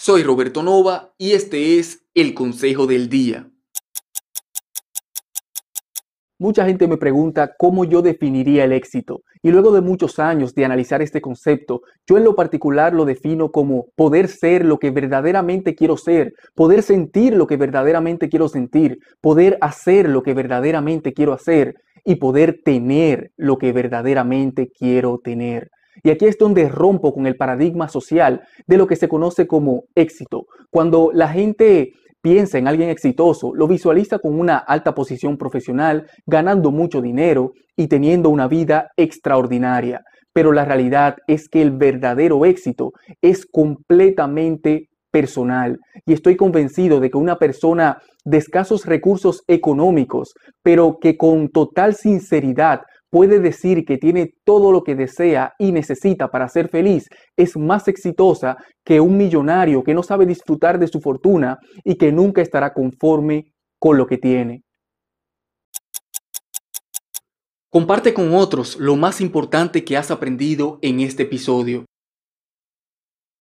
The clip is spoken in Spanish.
Soy Roberto Nova y este es el Consejo del Día. Mucha gente me pregunta cómo yo definiría el éxito y luego de muchos años de analizar este concepto, yo en lo particular lo defino como poder ser lo que verdaderamente quiero ser, poder sentir lo que verdaderamente quiero sentir, poder hacer lo que verdaderamente quiero hacer y poder tener lo que verdaderamente quiero tener. Y aquí es donde rompo con el paradigma social de lo que se conoce como éxito. Cuando la gente piensa en alguien exitoso, lo visualiza con una alta posición profesional, ganando mucho dinero y teniendo una vida extraordinaria. Pero la realidad es que el verdadero éxito es completamente personal y estoy convencido de que una persona de escasos recursos económicos, pero que con total sinceridad puede decir que tiene todo lo que desea y necesita para ser feliz, es más exitosa que un millonario que no sabe disfrutar de su fortuna y que nunca estará conforme con lo que tiene. Comparte con otros lo más importante que has aprendido en este episodio.